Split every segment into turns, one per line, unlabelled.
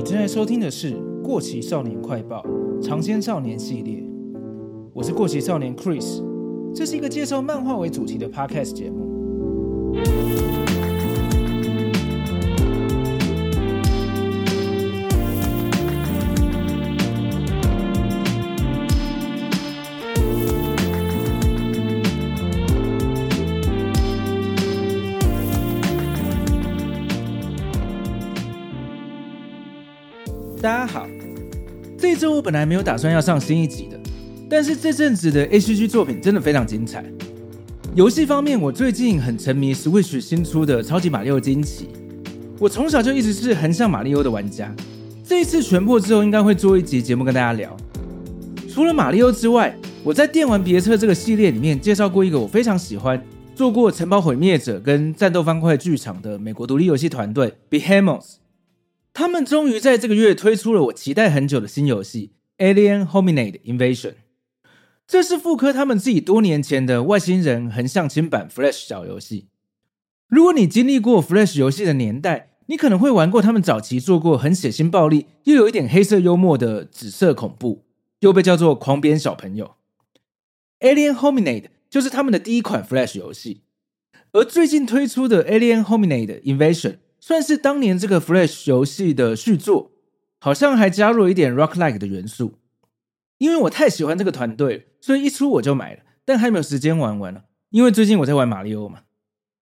你正在收听的是《过期少年快报》尝鲜少年系列，我是过期少年 Chris，这是一个介绍漫画为主题的 Podcast 节目。这周我本来没有打算要上新一集的，但是这阵子的 ACG 作品真的非常精彩。游戏方面，我最近很沉迷 Switch 新出的《超级马里奥惊奇》，我从小就一直是横向马里奥的玩家。这一次全破之后，应该会做一集节目跟大家聊。除了马里奥之外，我在电玩别册这个系列里面介绍过一个我非常喜欢、做过《城堡毁灭者》跟《战斗方块剧场》的美国独立游戏团队 Behemoth。他们终于在这个月推出了我期待很久的新游戏《Alien Hominid Invasion》。这是复刻他们自己多年前的外星人横向轻版 Flash 小游戏。如果你经历过 Flash 游戏的年代，你可能会玩过他们早期做过很血腥暴力又有一点黑色幽默的紫色恐怖，又被叫做狂鞭小朋友。Alien Hominid 就是他们的第一款 Flash 游戏，而最近推出的 Alien Hominid Invasion。算是当年这个 Flash 游戏的续作，好像还加入了一点 Rock-like 的元素。因为我太喜欢这个团队，所以一出我就买了，但还没有时间玩完了。因为最近我在玩马里奥嘛。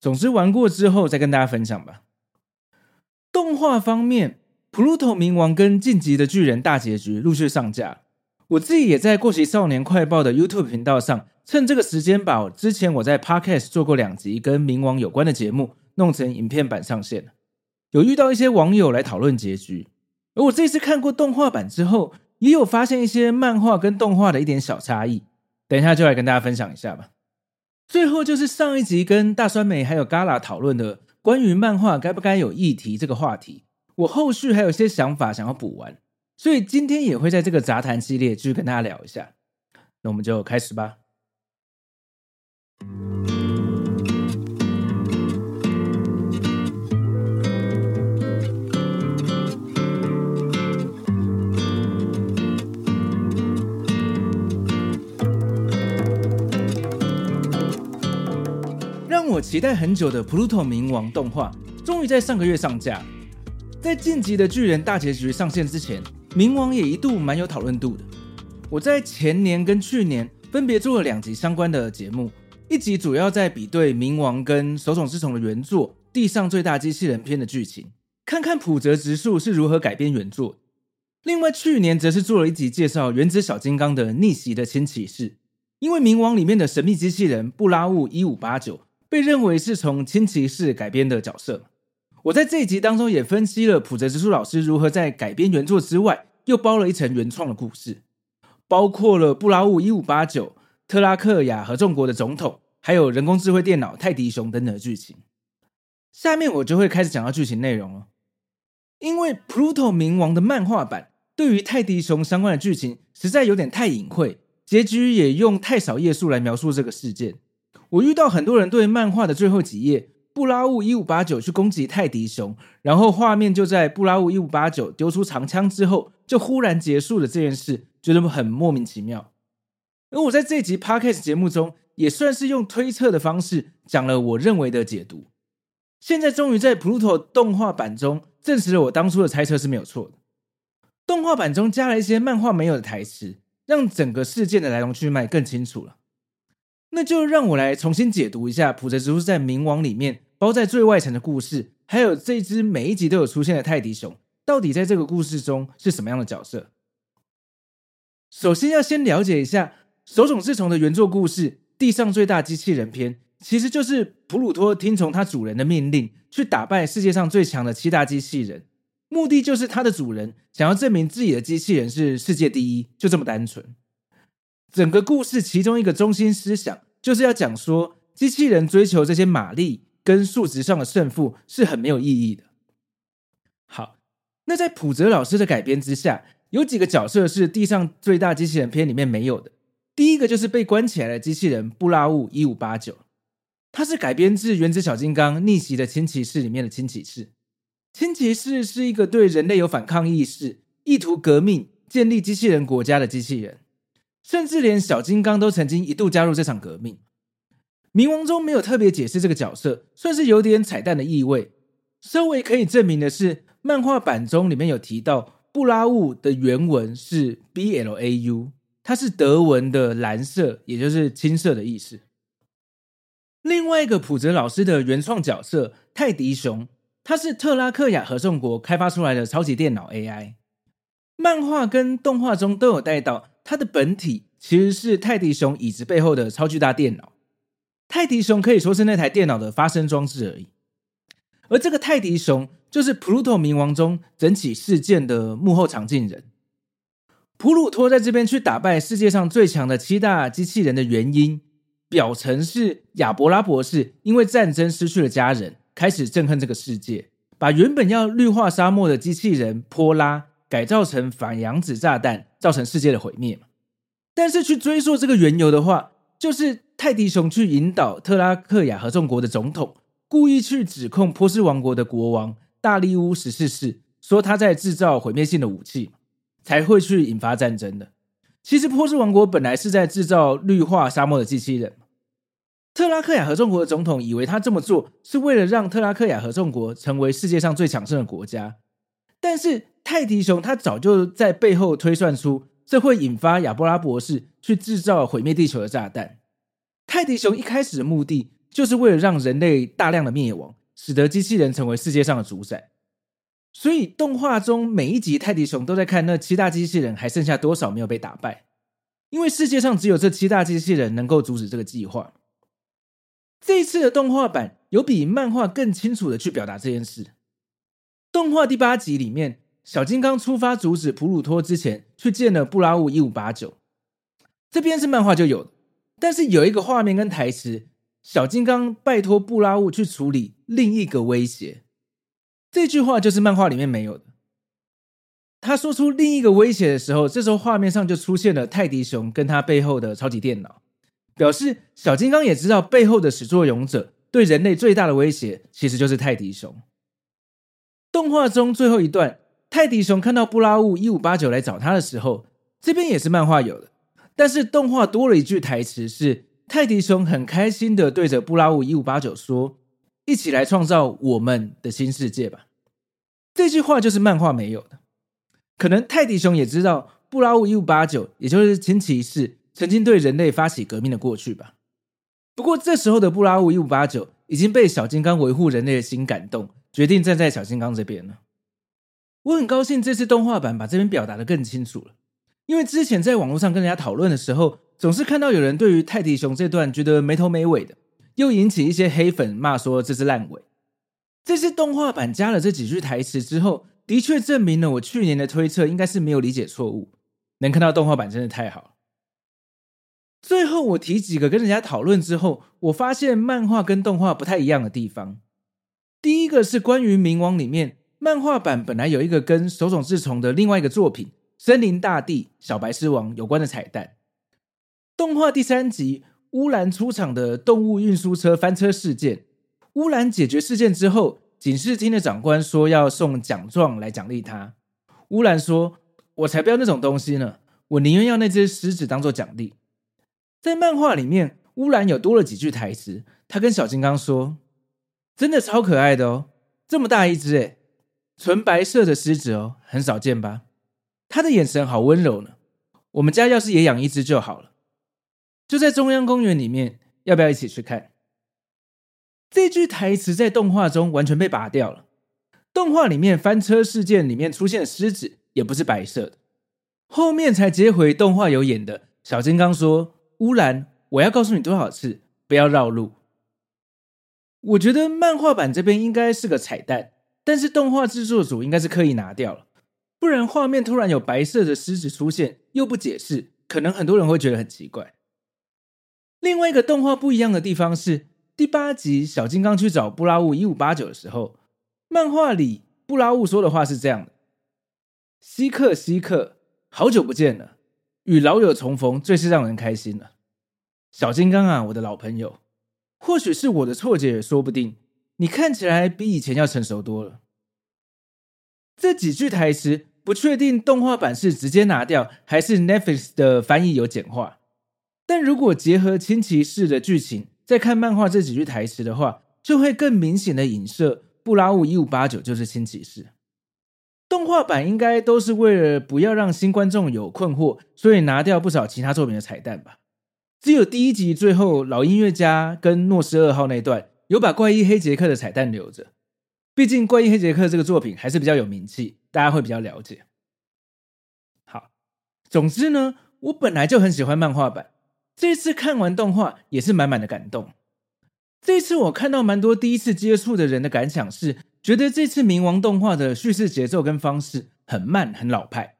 总之玩过之后再跟大家分享吧。动画方面，《Pluto 冥王》跟《晋级的巨人》大结局陆续上架，我自己也在《过期少年快报》的 YouTube 频道上，趁这个时间把之前我在 Podcast 做过两集跟冥王有关的节目弄成影片版上线了。有遇到一些网友来讨论结局，而我这次看过动画版之后，也有发现一些漫画跟动画的一点小差异。等一下就来跟大家分享一下吧。最后就是上一集跟大酸梅还有 Gala 讨论的关于漫画该不该有议题这个话题，我后续还有些想法想要补完，所以今天也会在这个杂谈系列继续跟大家聊一下。那我们就开始吧。让我期待很久的《Pluto 冥王》动画终于在上个月上架。在《进击的巨人》大结局上线之前，冥王也一度蛮有讨论度的。我在前年跟去年分别做了两集相关的节目，一集主要在比对冥王跟手冢治虫的原作《地上最大机器人篇》的剧情，看看浦泽直树是如何改编原作。另外，去年则是做了一集介绍原子小金刚的逆袭的轻骑士，因为冥王里面的神秘机器人布拉乌一五八九。被认为是从轻骑士改编的角色。我在这一集当中也分析了浦泽直树老师如何在改编原作之外，又包了一层原创的故事，包括了布拉乌一五八九、特拉克亚合众国的总统，还有人工智慧电脑泰迪熊等等的剧情。下面我就会开始讲到剧情内容了。因为《Pluto 冥王》的漫画版对于泰迪熊相关的剧情实在有点太隐晦，结局也用太少页数来描述这个事件。我遇到很多人对漫画的最后几页，布拉乌一五八九去攻击泰迪熊，然后画面就在布拉乌一五八九丢出长枪之后，就忽然结束了这件事，觉得很莫名其妙。而我在这集 Podcast 节目中，也算是用推测的方式讲了我认为的解读。现在终于在 Pluto 动画版中证实了我当初的猜测是没有错的。动画版中加了一些漫画没有的台词，让整个事件的来龙去脉更清楚了。那就让我来重新解读一下普泽直树在《冥王》里面包在最外层的故事，还有这只每一集都有出现的泰迪熊，到底在这个故事中是什么样的角色？首先要先了解一下手冢治虫的原作故事《地上最大机器人篇》，其实就是普鲁托听从他主人的命令，去打败世界上最强的七大机器人，目的就是他的主人想要证明自己的机器人是世界第一，就这么单纯。整个故事其中一个中心思想，就是要讲说，机器人追求这些马力跟数值上的胜负是很没有意义的。好，那在浦泽老师的改编之下，有几个角色是《地上最大机器人篇》里面没有的。第一个就是被关起来的机器人布拉乌一五八九，它是改编自《原子小金刚逆袭的轻骑士》里面的轻骑士。轻骑士是一个对人类有反抗意识、意图革命、建立机器人国家的机器人，甚至连小金刚都曾经一度加入这场革命。冥王中没有特别解释这个角色，算是有点彩蛋的意味。稍微可以证明的是，漫画版中里面有提到布拉雾的原文是 B L A U，它是德文的蓝色，也就是青色的意思。另外一个浦泽老师的原创角色泰迪熊，它是特拉克亚合众国开发出来的超级电脑 AI。漫画跟动画中都有带到，它的本体其实是泰迪熊椅子背后的超巨大电脑。泰迪熊可以说是那台电脑的发声装置而已。而这个泰迪熊就是普鲁托冥王中整起事件的幕后场景人。普鲁托在这边去打败世界上最强的七大机器人的原因，表层是亚伯拉博士因为战争失去了家人，开始憎恨这个世界，把原本要绿化沙漠的机器人波拉改造成反阳子炸弹，造成世界的毁灭嘛。但是去追溯这个缘由的话，就是泰迪熊去引导特拉克亚合众国的总统。故意去指控波斯王国的国王大力乌十四世，说他在制造毁灭性的武器，才会去引发战争的。其实波斯王国本来是在制造绿化沙漠的机器人。特拉克亚合众国的总统以为他这么做是为了让特拉克亚合众国成为世界上最强盛的国家，但是泰迪熊他早就在背后推算出这会引发亚波拉博士去制造毁灭地球的炸弹。泰迪熊一开始的目的。就是为了让人类大量的灭亡，使得机器人成为世界上的主宰。所以动画中每一集泰迪熊都在看那七大机器人还剩下多少没有被打败，因为世界上只有这七大机器人能够阻止这个计划。这一次的动画版有比漫画更清楚的去表达这件事。动画第八集里面，小金刚出发阻止普鲁托之前，去见了布拉乌一五八九。这边是漫画就有，但是有一个画面跟台词。小金刚拜托布拉乌去处理另一个威胁，这句话就是漫画里面没有的。他说出另一个威胁的时候，这时候画面上就出现了泰迪熊跟他背后的超级电脑，表示小金刚也知道背后的始作俑者对人类最大的威胁其实就是泰迪熊。动画中最后一段，泰迪熊看到布拉乌一五八九来找他的时候，这边也是漫画有的，但是动画多了一句台词是。泰迪熊很开心的对着布拉乌一五八九说：“一起来创造我们的新世界吧。”这句话就是漫画没有的。可能泰迪熊也知道布拉乌一五八九，也就是轻骑士，曾经对人类发起革命的过去吧。不过这时候的布拉乌一五八九已经被小金刚维护人类的心感动，决定站在小金刚这边了。我很高兴这次动画版把这边表达的更清楚了，因为之前在网络上跟人家讨论的时候。总是看到有人对于泰迪熊这段觉得没头没尾的，又引起一些黑粉骂说这是烂尾。这次动画版加了这几句台词之后，的确证明了我去年的推测应该是没有理解错误。能看到动画版真的太好了。最后我提几个跟人家讨论之后，我发现漫画跟动画不太一样的地方。第一个是关于冥王里面，漫画版本来有一个跟手冢治虫的另外一个作品《森林大地小白狮王》有关的彩蛋。动画第三集，乌兰出场的动物运输车翻车事件，乌兰解决事件之后，警视厅的长官说要送奖状来奖励他。乌兰说：“我才不要那种东西呢，我宁愿要那只狮子当做奖励。”在漫画里面，乌兰有多了几句台词，他跟小金刚说：“真的超可爱的哦，这么大一只诶，纯白色的狮子哦，很少见吧？他的眼神好温柔呢，我们家要是也养一只就好了。”就在中央公园里面，要不要一起去看？这句台词在动画中完全被拔掉了。动画里面翻车事件里面出现的狮子也不是白色的，后面才接回动画有演的。小金刚说：“乌兰，我要告诉你多少次，不要绕路。”我觉得漫画版这边应该是个彩蛋，但是动画制作组应该是刻意拿掉了，不然画面突然有白色的狮子出现又不解释，可能很多人会觉得很奇怪。另外一个动画不一样的地方是，第八集小金刚去找布拉乌一五八九的时候，漫画里布拉乌说的话是这样的：“希克希克，好久不见了，与老友重逢最是让人开心了。小金刚啊，我的老朋友，或许是我的错觉也说不定，你看起来比以前要成熟多了。这几句台词不确定动画版是直接拿掉，还是 Netflix 的翻译有简化。但如果结合轻骑士的剧情，再看漫画这几句台词的话，就会更明显的影射布拉务一五八九就是轻骑士。动画版应该都是为了不要让新观众有困惑，所以拿掉不少其他作品的彩蛋吧。只有第一集最后老音乐家跟诺斯二号那段有把怪医黑杰克的彩蛋留着，毕竟怪医黑杰克这个作品还是比较有名气，大家会比较了解。好，总之呢，我本来就很喜欢漫画版，这次看完动画也是满满的感动。这次我看到蛮多第一次接触的人的感想是，觉得这次冥王动画的叙事节奏跟方式很慢，很老派。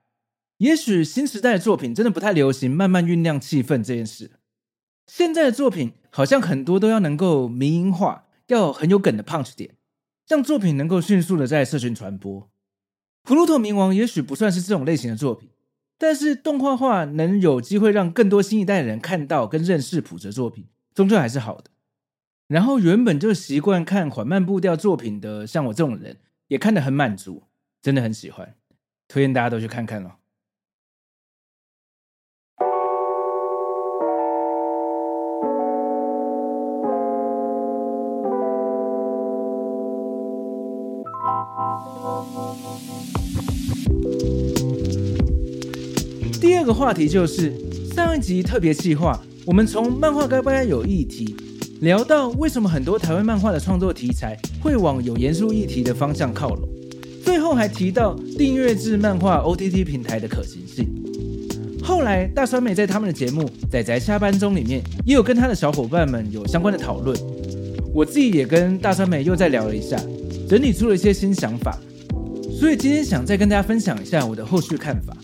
也许新时代的作品真的不太流行慢慢酝酿气氛这件事。现在的作品好像很多都要能够民营化，要很有梗的 punch 点，让作品能够迅速的在社群传播。普鲁托冥王也许不算是这种类型的作品，但是动画化能有机会让更多新一代的人看到跟认识普泽作品，终究还是好的。然后原本就习惯看缓慢步调作品的，像我这种人，也看得很满足，真的很喜欢，推荐大家都去看看哦。第二个话题就是上一集特别计划，我们从漫画该不该有议题。聊到为什么很多台湾漫画的创作题材会往有严肃议题的方向靠拢，最后还提到订阅制漫画 OTT 平台的可行性。后来大酸美在他们的节目《仔仔下班中》里面也有跟他的小伙伴们有相关的讨论，我自己也跟大酸美又再聊了一下，整理出了一些新想法，所以今天想再跟大家分享一下我的后续看法。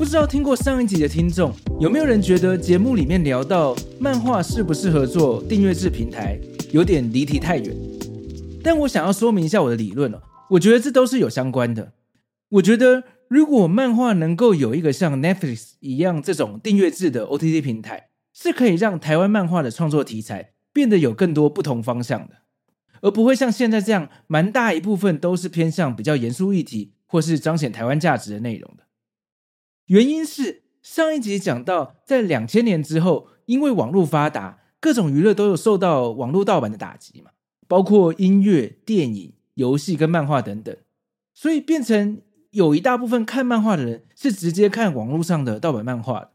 不知道听过上一集的听众有没有人觉得节目里面聊到漫画适不适合做订阅制平台有点离题太远？但我想要说明一下我的理论哦，我觉得这都是有相关的。我觉得如果漫画能够有一个像 Netflix 一样这种订阅制的 OTT 平台，是可以让台湾漫画的创作题材变得有更多不同方向的，而不会像现在这样蛮大一部分都是偏向比较严肃议题或是彰显台湾价值的内容的。原因是上一集讲到，在两千年之后，因为网络发达，各种娱乐都有受到网络盗版的打击嘛，包括音乐、电影、游戏跟漫画等等，所以变成有一大部分看漫画的人是直接看网络上的盗版漫画的。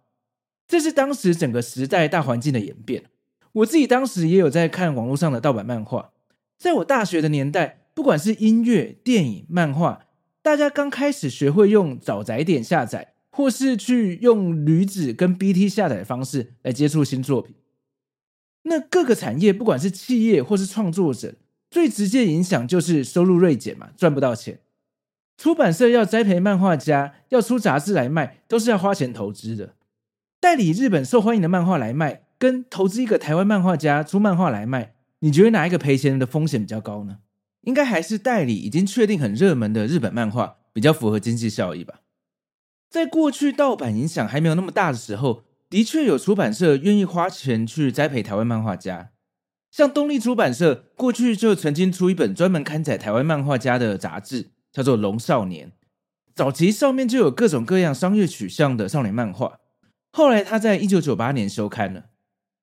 这是当时整个时代大环境的演变。我自己当时也有在看网络上的盗版漫画，在我大学的年代，不管是音乐、电影、漫画，大家刚开始学会用找载点下载。或是去用驴子跟 BT 下载的方式来接触新作品，那各个产业不管是企业或是创作者，最直接影响就是收入锐减嘛，赚不到钱。出版社要栽培漫画家，要出杂志来卖，都是要花钱投资的。代理日本受欢迎的漫画来卖，跟投资一个台湾漫画家出漫画来卖，你觉得哪一个赔钱的风险比较高呢？应该还是代理已经确定很热门的日本漫画比较符合经济效益吧。在过去盗版影响还没有那么大的时候，的确有出版社愿意花钱去栽培台湾漫画家。像东立出版社过去就曾经出一本专门刊载台湾漫画家的杂志，叫做《龙少年》。早期上面就有各种各样商业取向的少年漫画。后来他在一九九八年休刊了，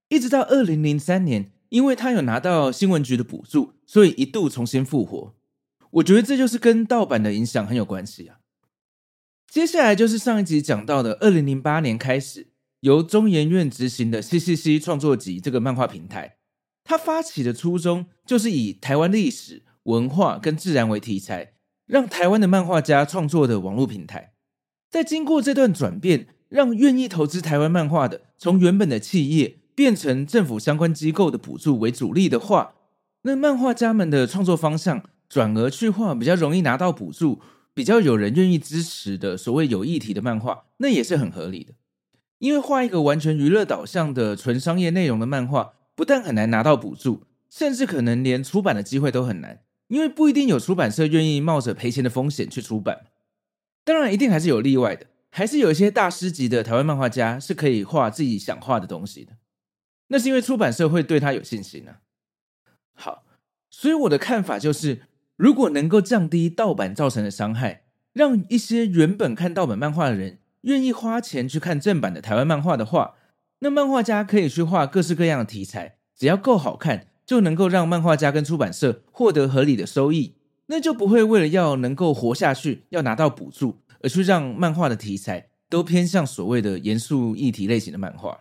一直到二零零三年，因为他有拿到新闻局的补助，所以一度重新复活。我觉得这就是跟盗版的影响很有关系啊。接下来就是上一集讲到的，二零零八年开始由中研院执行的 CCC 创作集这个漫画平台，它发起的初衷就是以台湾历史文化跟自然为题材，让台湾的漫画家创作的网络平台。在经过这段转变，让愿意投资台湾漫画的，从原本的企业变成政府相关机构的补助为主力的话，那漫画家们的创作方向转而去画比较容易拿到补助。比较有人愿意支持的所谓有议题的漫画，那也是很合理的。因为画一个完全娱乐导向的纯商业内容的漫画，不但很难拿到补助，甚至可能连出版的机会都很难，因为不一定有出版社愿意冒着赔钱的风险去出版。当然，一定还是有例外的，还是有一些大师级的台湾漫画家是可以画自己想画的东西的。那是因为出版社会对他有信心呢、啊。好，所以我的看法就是。如果能够降低盗版造成的伤害，让一些原本看盗版漫画的人愿意花钱去看正版的台湾漫画的话，那漫画家可以去画各式各样的题材，只要够好看，就能够让漫画家跟出版社获得合理的收益，那就不会为了要能够活下去，要拿到补助，而去让漫画的题材都偏向所谓的严肃议题类型的漫画。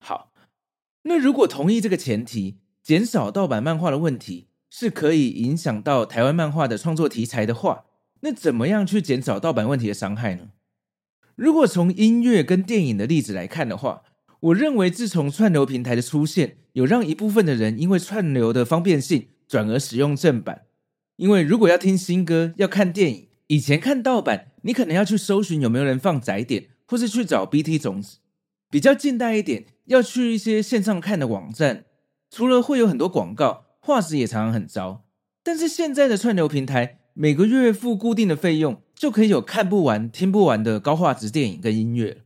好，那如果同意这个前提，减少盗版漫画的问题是可以影响到台湾漫画的创作题材的话，那怎么样去减少盗版问题的伤害呢？如果从音乐跟电影的例子来看的话，我认为自从串流平台的出现，有让一部分的人因为串流的方便性转而使用正版。因为如果要听新歌、要看电影，以前看盗版，你可能要去搜寻有没有人放载点，或是去找 BT 种子。比较近代一点，要去一些线上看的网站。除了会有很多广告，画质也常常很糟。但是现在的串流平台，每个月付固定的费用，就可以有看不完、听不完的高画质电影跟音乐。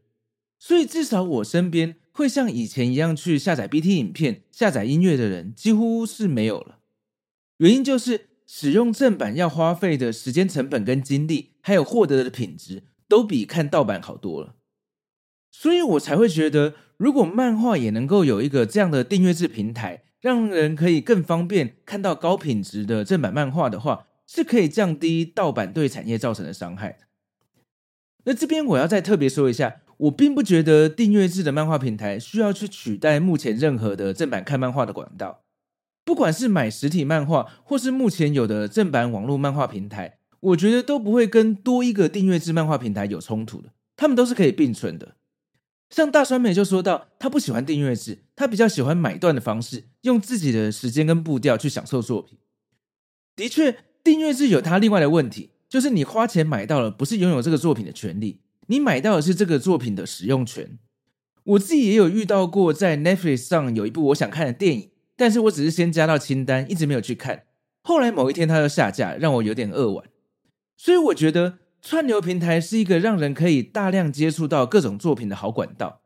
所以至少我身边会像以前一样去下载 BT 影片、下载音乐的人，几乎是没有了。原因就是使用正版要花费的时间成本跟精力，还有获得的品质，都比看盗版好多了。所以我才会觉得，如果漫画也能够有一个这样的订阅制平台，让人可以更方便看到高品质的正版漫画的话，是可以降低盗版对产业造成的伤害的。那这边我要再特别说一下，我并不觉得订阅制的漫画平台需要去取代目前任何的正版看漫画的管道。不管是买实体漫画，或是目前有的正版网络漫画平台，我觉得都不会跟多一个订阅制漫画平台有冲突的，他们都是可以并存的。像大酸梅就说到，他不喜欢订阅制，他比较喜欢买断的方式，用自己的时间跟步调去享受作品。的确，订阅制有它另外的问题，就是你花钱买到了，不是拥有这个作品的权利，你买到的是这个作品的使用权。我自己也有遇到过，在 Netflix 上有一部我想看的电影，但是我只是先加到清单，一直没有去看。后来某一天它就下架，让我有点扼腕。所以我觉得。串流平台是一个让人可以大量接触到各种作品的好管道，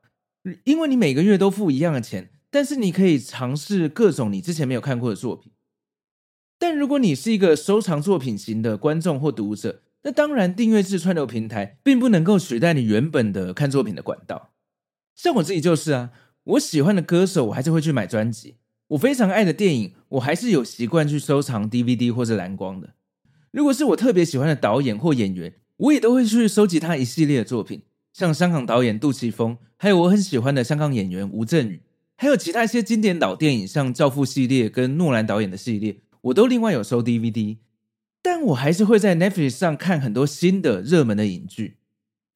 因为你每个月都付一样的钱，但是你可以尝试各种你之前没有看过的作品。但如果你是一个收藏作品型的观众或读者，那当然订阅制串流平台并不能够取代你原本的看作品的管道。像我自己就是啊，我喜欢的歌手，我还是会去买专辑；我非常爱的电影，我还是有习惯去收藏 DVD 或者蓝光的。如果是我特别喜欢的导演或演员，我也都会去收集他一系列的作品，像香港导演杜琪峰，还有我很喜欢的香港演员吴镇宇，还有其他一些经典老电影，像《教父》系列跟诺兰导演的系列，我都另外有收 DVD。但我还是会在 Netflix 上看很多新的热门的影剧，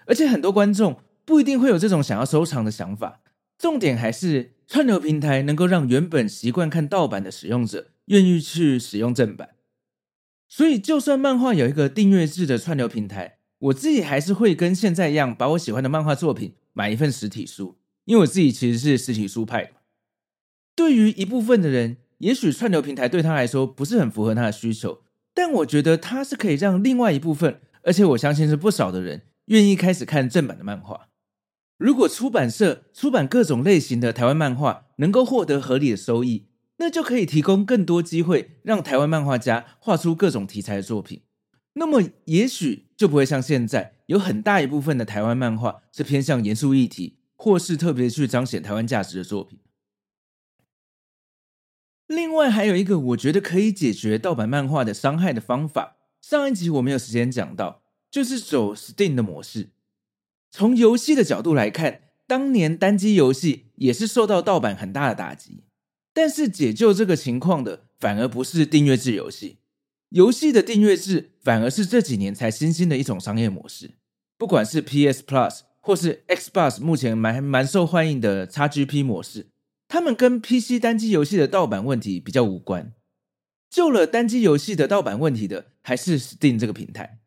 而且很多观众不一定会有这种想要收藏的想法。重点还是串流平台能够让原本习惯看盗版的使用者愿意去使用正版。所以，就算漫画有一个订阅制的串流平台，我自己还是会跟现在一样，把我喜欢的漫画作品买一份实体书，因为我自己其实是实体书派的。对于一部分的人，也许串流平台对他来说不是很符合他的需求，但我觉得它是可以让另外一部分，而且我相信是不少的人，愿意开始看正版的漫画。如果出版社出版各种类型的台湾漫画，能够获得合理的收益。那就可以提供更多机会，让台湾漫画家画出各种题材的作品。那么，也许就不会像现在有很大一部分的台湾漫画是偏向严肃议题，或是特别去彰显台湾价值的作品。另外，还有一个我觉得可以解决盗版漫画的伤害的方法，上一集我没有时间讲到，就是走 Steam 的模式。从游戏的角度来看，当年单机游戏也是受到盗版很大的打击。但是解救这个情况的，反而不是订阅制游戏，游戏的订阅制反而是这几年才新兴的一种商业模式。不管是 PS Plus 或是 Xbox 目前蛮蛮受欢迎的 XGP 模式，他们跟 PC 单机游戏的盗版问题比较无关。救了单机游戏的盗版问题的，还是 Steam 这个平台。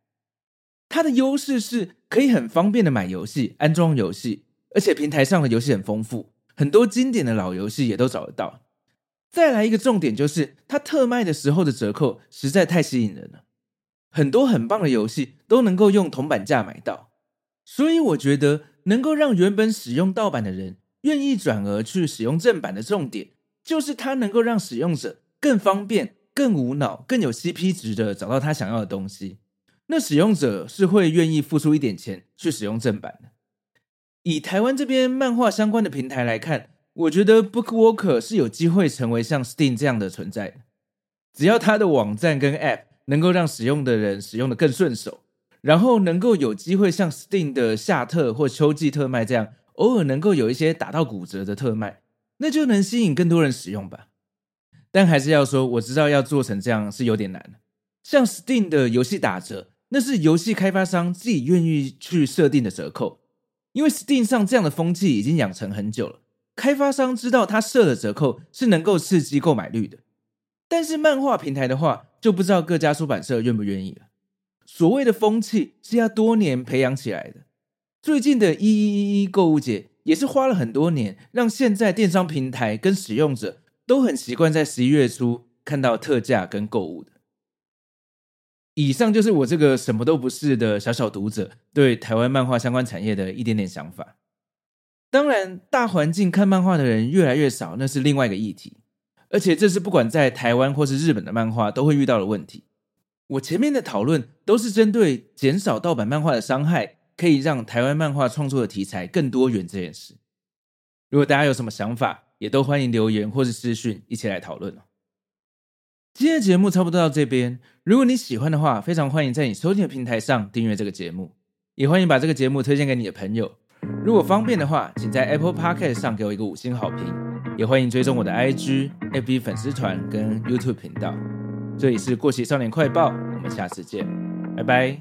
它的优势是可以很方便的买游戏、安装游戏，而且平台上的游戏很丰富，很多经典的老游戏也都找得到。再来一个重点，就是它特卖的时候的折扣实在太吸引人了，很多很棒的游戏都能够用铜板价买到，所以我觉得能够让原本使用盗版的人愿意转而去使用正版的重点，就是它能够让使用者更方便、更无脑、更有 CP 值的找到他想要的东西。那使用者是会愿意付出一点钱去使用正版的。以台湾这边漫画相关的平台来看，我觉得 BookWalker 是有机会成为像 Steam 这样的存在的。只要它的网站跟 App 能够让使用的人使用的更顺手，然后能够有机会像 Steam 的夏特或秋季特卖这样，偶尔能够有一些打到骨折的特卖，那就能吸引更多人使用吧。但还是要说，我知道要做成这样是有点难的。像 Steam 的游戏打折，那是游戏开发商自己愿意去设定的折扣。因为 Steam 上这样的风气已经养成很久了，开发商知道他设的折扣是能够刺激购买率的。但是漫画平台的话，就不知道各家出版社愿不愿意了。所谓的风气是要多年培养起来的。最近的一一一一购物节也是花了很多年，让现在电商平台跟使用者都很习惯在十一月初看到特价跟购物的。以上就是我这个什么都不是的小小读者对台湾漫画相关产业的一点点想法。当然，大环境看漫画的人越来越少，那是另外一个议题。而且这是不管在台湾或是日本的漫画都会遇到的问题。我前面的讨论都是针对减少盗版漫画的伤害，可以让台湾漫画创作的题材更多元这件事。如果大家有什么想法，也都欢迎留言或是私讯一起来讨论。今天的节目差不多到这边。如果你喜欢的话，非常欢迎在你收听的平台上订阅这个节目，也欢迎把这个节目推荐给你的朋友。如果方便的话，请在 Apple Podcast 上给我一个五星好评，也欢迎追踪我的 IG、FB 粉丝团跟 YouTube 频道。这里是过期少年快报，我们下次见，拜拜。